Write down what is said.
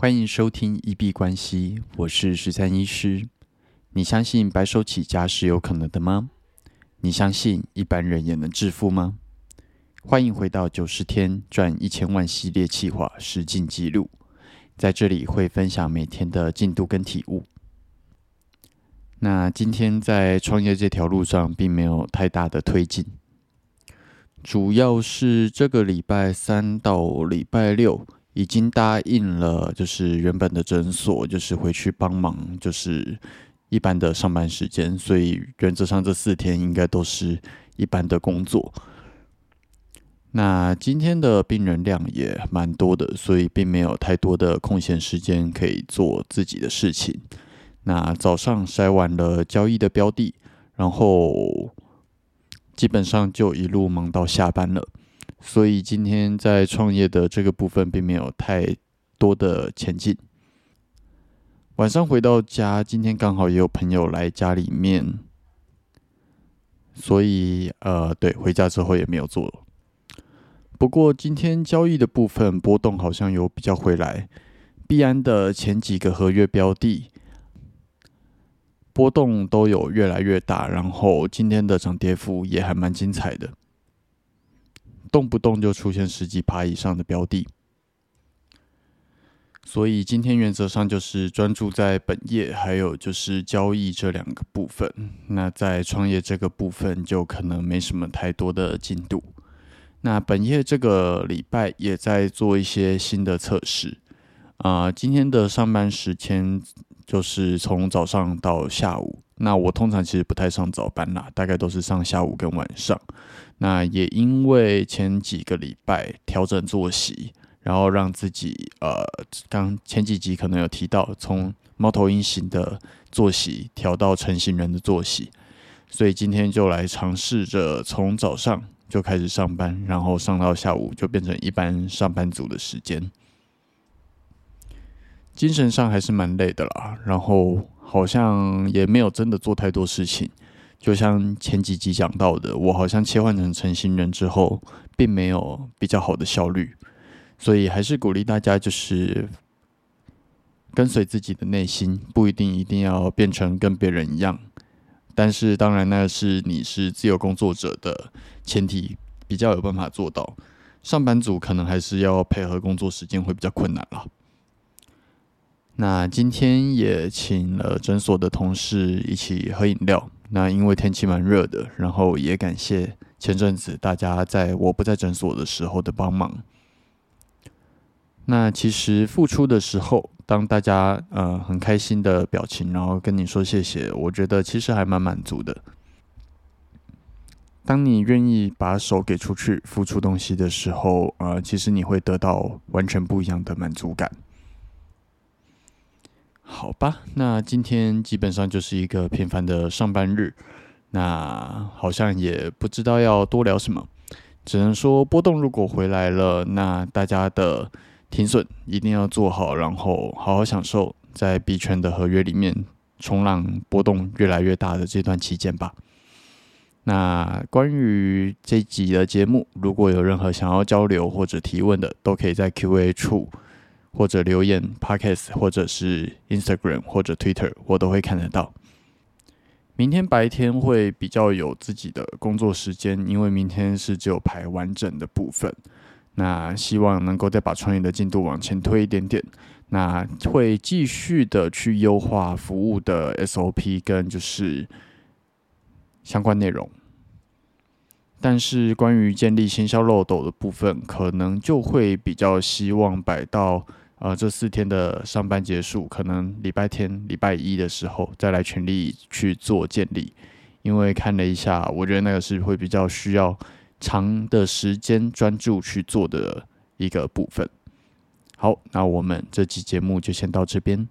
欢迎收听一币关系，我是十三医师。你相信白手起家是有可能的吗？你相信一般人也能致富吗？欢迎回到九十天赚一千万系列企划实进记录，在这里会分享每天的进度跟体悟。那今天在创业这条路上并没有太大的推进，主要是这个礼拜三到礼拜六已经答应了，就是原本的诊所，就是回去帮忙，就是一般的上班时间，所以原则上这四天应该都是一般的工作。那今天的病人量也蛮多的，所以并没有太多的空闲时间可以做自己的事情。那早上筛完了交易的标的，然后基本上就一路忙到下班了。所以今天在创业的这个部分并没有太多的前进。晚上回到家，今天刚好也有朋友来家里面，所以呃，对，回家之后也没有做。不过今天交易的部分波动好像有比较回来，币安的前几个合约标的波动都有越来越大，然后今天的涨跌幅也还蛮精彩的，动不动就出现十几趴以上的标的，所以今天原则上就是专注在本业，还有就是交易这两个部分。那在创业这个部分就可能没什么太多的进度。那本业这个礼拜也在做一些新的测试啊。今天的上班时间就是从早上到下午。那我通常其实不太上早班啦，大概都是上下午跟晚上。那也因为前几个礼拜调整作息，然后让自己呃，刚前几集可能有提到，从猫头鹰型的作息调到成型人的作息，所以今天就来尝试着从早上。就开始上班，然后上到下午就变成一般上班族的时间，精神上还是蛮累的啦。然后好像也没有真的做太多事情，就像前几集讲到的，我好像切换成成型人之后，并没有比较好的效率，所以还是鼓励大家就是跟随自己的内心，不一定一定要变成跟别人一样。但是当然，那是你是自由工作者的前提，比较有办法做到。上班族可能还是要配合工作时间会比较困难了。那今天也请了诊所的同事一起喝饮料。那因为天气蛮热的，然后也感谢前阵子大家在我不在诊所的时候的帮忙。那其实付出的时候，当大家呃很开心的表情，然后跟你说谢谢，我觉得其实还蛮满足的。当你愿意把手给出去，付出东西的时候，呃，其实你会得到完全不一样的满足感。好吧，那今天基本上就是一个平凡的上班日，那好像也不知道要多聊什么，只能说波动如果回来了，那大家的。停损一定要做好，然后好好享受在币圈的合约里面冲浪波动越来越大的这段期间吧。那关于这集的节目，如果有任何想要交流或者提问的，都可以在 Q&A 处或者留言 Podcast 或者是 Instagram 或者 Twitter，我都会看得到。明天白天会比较有自己的工作时间，因为明天是只有排完整的部分。那希望能够再把创业的进度往前推一点点。那会继续的去优化服务的 SOP 跟就是相关内容。但是关于建立新销漏斗的部分，可能就会比较希望摆到呃这四天的上班结束，可能礼拜天、礼拜一的时候再来全力去做建立。因为看了一下，我觉得那个是会比较需要。长的时间专注去做的一个部分。好，那我们这期节目就先到这边。